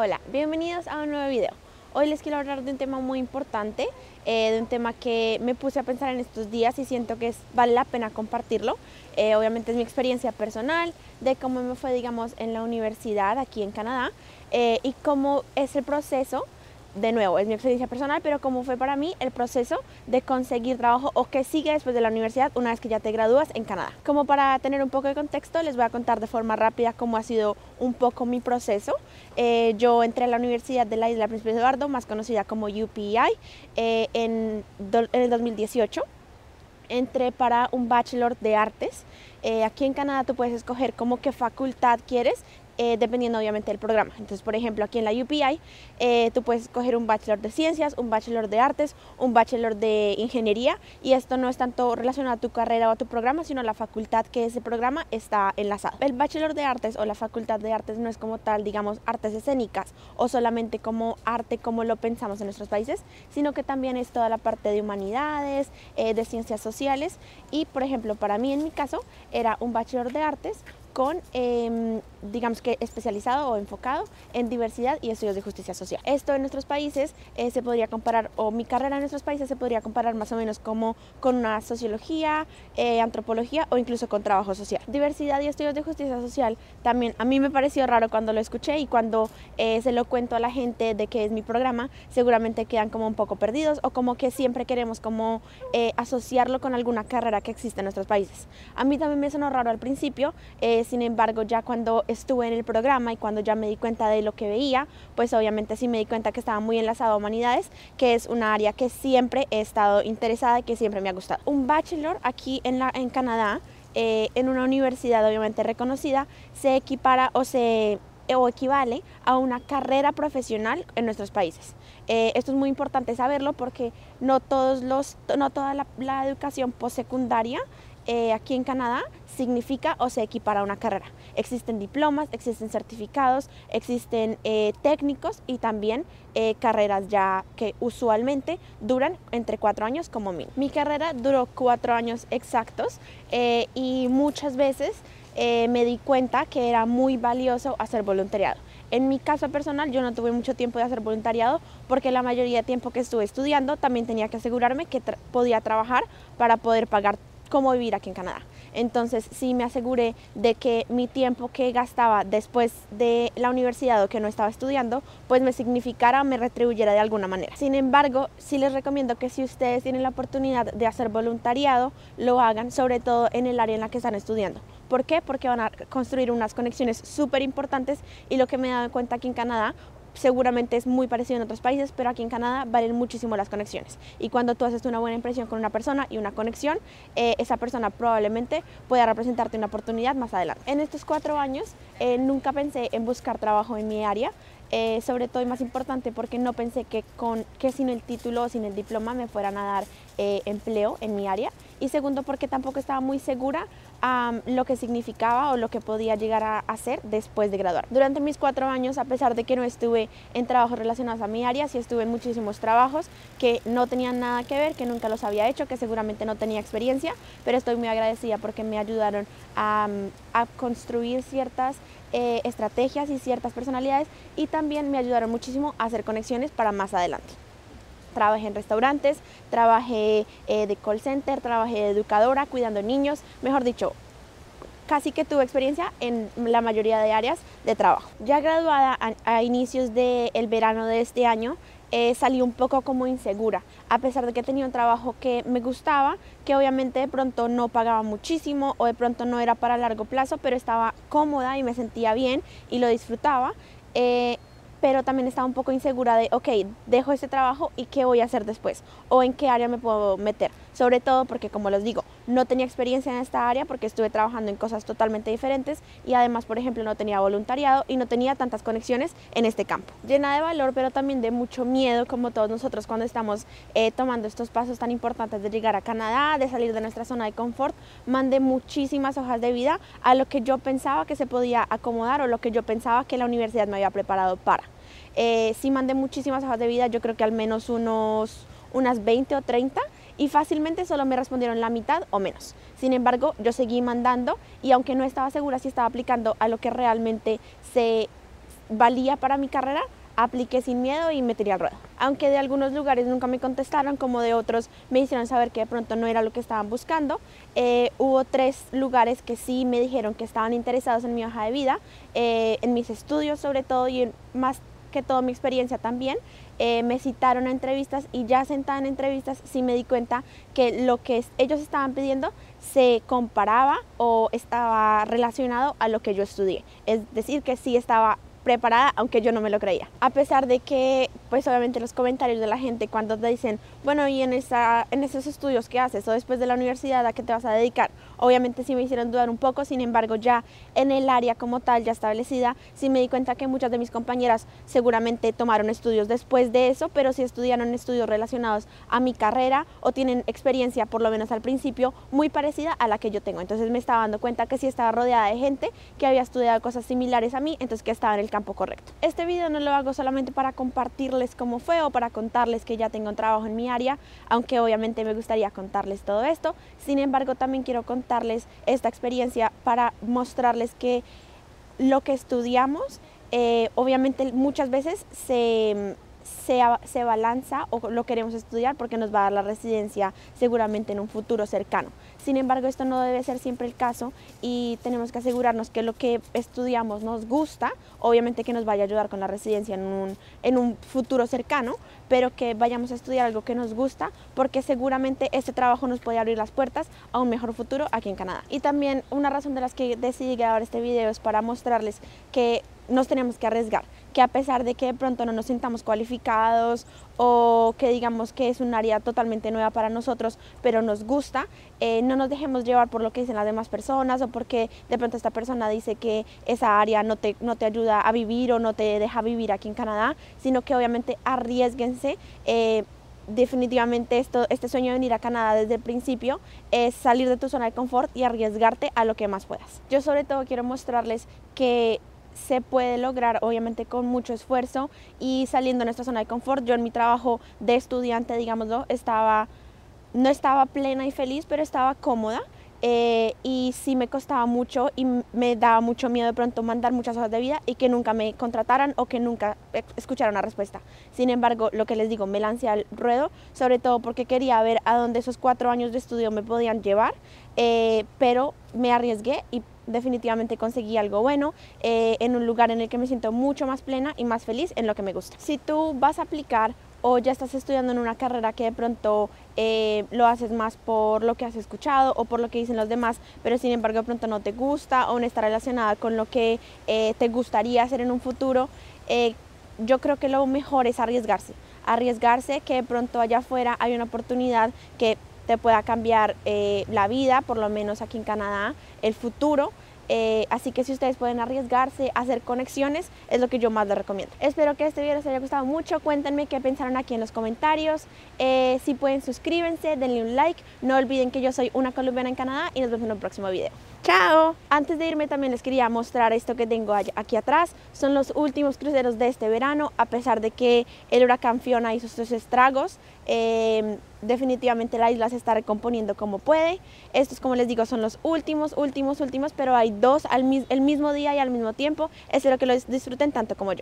Hola, bienvenidos a un nuevo video. Hoy les quiero hablar de un tema muy importante, eh, de un tema que me puse a pensar en estos días y siento que vale la pena compartirlo. Eh, obviamente es mi experiencia personal, de cómo me fue, digamos, en la universidad aquí en Canadá eh, y cómo es el proceso de nuevo, es mi experiencia personal, pero cómo fue para mí el proceso de conseguir trabajo o que sigue después de la universidad una vez que ya te gradúas en Canadá. Como para tener un poco de contexto, les voy a contar de forma rápida cómo ha sido un poco mi proceso. Eh, yo entré a la Universidad de la Isla Príncipe Eduardo, más conocida como UPI, eh, en, en el 2018 entré para un bachelor de artes. Eh, aquí en Canadá tú puedes escoger como qué facultad quieres eh, dependiendo obviamente del programa. Entonces, por ejemplo, aquí en la UPI eh, tú puedes escoger un bachelor de ciencias, un bachelor de artes, un bachelor de ingeniería y esto no es tanto relacionado a tu carrera o a tu programa, sino a la facultad que ese programa está enlazado. El bachelor de artes o la facultad de artes no es como tal, digamos, artes escénicas o solamente como arte como lo pensamos en nuestros países, sino que también es toda la parte de humanidades, eh, de ciencias sociales y, por ejemplo, para mí en mi caso era un bachelor de artes con, em, digamos que especializado o enfocado en diversidad y estudios de justicia social. Esto en nuestros países eh, se podría comparar, o mi carrera en nuestros países se podría comparar más o menos como con una sociología, eh, antropología o incluso con trabajo social. Diversidad y estudios de justicia social también a mí me pareció raro cuando lo escuché y cuando eh, se lo cuento a la gente de que es mi programa, seguramente quedan como un poco perdidos o como que siempre queremos como asociarlo con alguna carrera que existe en nuestros países. A mí también me sonó raro al principio, sin embargo, ya cuando estuve en el programa y cuando ya me di cuenta de lo que veía, pues obviamente sí me di cuenta que estaba muy enlazado a humanidades, que es una área que siempre he estado interesada y que siempre me ha gustado. Un bachelor aquí en, la, en Canadá, eh, en una universidad obviamente reconocida, se equipara o se o equivale a una carrera profesional en nuestros países. Eh, esto es muy importante saberlo porque no, todos los, no toda la, la educación postsecundaria eh, aquí en Canadá significa o se equipara a una carrera. Existen diplomas, existen certificados, existen eh, técnicos y también eh, carreras ya que usualmente duran entre cuatro años como mínimo. Mi carrera duró cuatro años exactos y muchas veces me di cuenta que era muy valioso hacer voluntariado. En mi caso personal, yo no tuve mucho tiempo de hacer voluntariado porque la mayoría de tiempo que estuve estudiando también tenía que asegurarme que podía trabajar para poder pagar cómo vivir aquí en Canadá. Entonces sí me aseguré de que mi tiempo que gastaba después de la universidad o que no estaba estudiando, pues me significara, me retribuyera de alguna manera. Sin embargo, sí les recomiendo que si ustedes tienen la oportunidad de hacer voluntariado, lo hagan, sobre todo en el área en la que están estudiando. ¿Por qué? Porque van a construir unas conexiones súper importantes y lo que me he dado cuenta aquí en Canadá, seguramente es muy parecido en otros países, pero aquí en Canadá valen muchísimo las conexiones. Y cuando tú haces una buena impresión con una persona y una conexión, eh, esa persona probablemente pueda representarte una oportunidad más adelante. En estos cuatro años eh, nunca pensé en buscar trabajo en mi área, eh, sobre todo y más importante porque no pensé que, con, que sin el título o sin el diploma me fueran a dar empleo en mi área y segundo porque tampoco estaba muy segura lo que significaba o lo que podía llegar a hacer después de graduar. Durante mis cuatro años, a pesar de que no estuve en trabajos relacionados a mi área, sí estuve en muchísimos trabajos que no tenían nada que ver, que nunca los había hecho, que seguramente no tenía experiencia, pero estoy muy agradecida porque me ayudaron a, construir ciertas eh, estrategias y ciertas personalidades y también me ayudaron muchísimo a hacer conexiones para más adelante trabajé en restaurantes, trabajé eh, de call center, trabajé de educadora, cuidando niños, mejor dicho, casi que tuve experiencia en la mayoría de áreas de trabajo. Ya graduada a, inicios del verano de este año, eh, salí un poco como insegura, a pesar de que tenía un trabajo que me gustaba, que obviamente de pronto no pagaba muchísimo o de pronto no era para largo plazo, pero estaba cómoda y me sentía bien y lo disfrutaba. Eh, pero también estaba un poco insegura de, ok, dejo este trabajo y qué voy a hacer después o en qué área me puedo meter. Sobre todo porque, como les digo, no tenía experiencia en esta área porque estuve trabajando en cosas totalmente diferentes y además, por ejemplo, no tenía voluntariado y no tenía tantas conexiones en este campo. Llena de valor, pero también de mucho miedo, como todos nosotros cuando estamos eh, tomando estos pasos tan importantes de llegar a Canadá, de salir de nuestra zona de confort, mandé muchísimas hojas de vida a lo que yo pensaba que se podía acomodar o lo que yo pensaba que la universidad me había preparado para. Eh, sí mandé muchísimas hojas de vida, yo creo que al menos unos, unas 20 o 30 y fácilmente solo me respondieron la mitad o menos. Sin embargo, yo seguí mandando y aunque no estaba segura si estaba aplicando a lo que realmente se valía para mi carrera, apliqué sin miedo y me tiré al ruedo. Aunque de algunos lugares nunca me contestaron, como de otros me hicieron saber que de pronto no era lo que estaban buscando, eh, hubo tres lugares que sí me dijeron que estaban interesados en mi hoja de vida, eh, en mis estudios sobre todo y en más que todo mi experiencia también. Eh, me citaron a entrevistas y ya sentada en entrevistas sí me di cuenta que lo que ellos estaban pidiendo se comparaba o estaba relacionado a lo que yo estudié. Es decir, que sí estaba preparada, aunque yo no me lo creía. A pesar de que, pues obviamente los comentarios de la gente cuando te dicen, bueno, y en, esos estudios que haces o después de la universidad a qué te vas a dedicar, obviamente sí me hicieron dudar un poco, sin embargo ya en el área como tal, ya establecida, sí me di cuenta que muchas de mis compañeras seguramente tomaron estudios después de eso, pero sí estudiaron estudios relacionados a mi carrera o tienen experiencia, por lo menos al principio, muy parecida a la que yo tengo. Entonces me estaba dando cuenta que sí estaba rodeada de gente que había estudiado cosas similares a mí, entonces que estaba en el campo correcto. Este video no lo hago solamente para compartirles cómo fue o para contarles que ya tengo trabajo en mi área, aunque obviamente me gustaría contarles todo esto. Sin embargo, también quiero contarles esta experiencia para mostrarles que lo que estudiamos, eh, obviamente muchas veces se se, se, balanza o lo queremos estudiar porque nos va a dar la residencia seguramente en un futuro cercano. Sin embargo, esto no debe ser siempre el caso y tenemos que asegurarnos que lo que estudiamos nos gusta, obviamente que nos vaya a ayudar con la residencia en un, en un futuro cercano, pero que vayamos a estudiar algo que nos gusta porque seguramente este trabajo nos puede abrir las puertas a un mejor futuro aquí en Canadá. Y también una razón de las que decidí grabar este video es para mostrarles que nos tenemos que arriesgar, que a pesar de que de pronto no nos sintamos cualificados o que digamos que es un área totalmente nueva para nosotros, pero nos gusta, eh, no nos dejemos llevar por lo que dicen las demás personas o porque de pronto esta persona dice que esa área no te, no te ayuda a vivir o no te deja vivir aquí en Canadá, sino que obviamente arriesguense. Eh, definitivamente esto, este sueño de venir a Canadá desde el principio es salir de tu zona de confort y arriesgarte a lo que más puedas. Yo sobre todo quiero mostrarles que se puede lograr obviamente con mucho esfuerzo y saliendo de nuestra zona de confort. Yo en mi trabajo de estudiante, digámoslo, estaba, no estaba plena y feliz, pero estaba cómoda. Eh, y sí me costaba mucho y me daba mucho miedo de pronto mandar muchas hojas de vida y que nunca me contrataran o que nunca escucharan una respuesta. Sin embargo, lo que les digo, me lancé al ruedo, sobre todo porque quería ver a dónde esos cuatro años de estudio me podían llevar, eh, pero me arriesgué y definitivamente conseguí algo bueno eh, en un lugar en el que me siento mucho más plena y más feliz en lo que me gusta. Si tú vas a aplicar o ya estás estudiando en una carrera que de pronto eh, lo haces más por lo que has escuchado o por lo que dicen los demás, pero sin embargo de pronto no te gusta o no está relacionada con lo que eh, te gustaría hacer en un futuro, yo creo que lo mejor es arriesgarse. Arriesgarse que de pronto allá afuera hay una oportunidad que te pueda cambiar eh, la vida, por lo menos aquí en Canadá, el futuro. Eh, así que si ustedes pueden arriesgarse a hacer conexiones, es lo que yo más les recomiendo. Espero que este video les haya gustado mucho. Cuéntenme qué pensaron aquí en los comentarios. Eh, si pueden, suscríbanse, denle un like. No olviden que yo soy una colombiana en Canadá y nos vemos en el próximo video. ¡Chao! Antes de irme también les quería mostrar esto que tengo aquí atrás. Son los últimos cruceros de este verano, a pesar de que el huracán Fiona hizo sus estragos definitivamente la isla se está recomponiendo como puede. Estos, como les digo, son los últimos, últimos, últimos, pero hay dos al el mismo día y al mismo tiempo. Espero que los disfruten tanto como yo.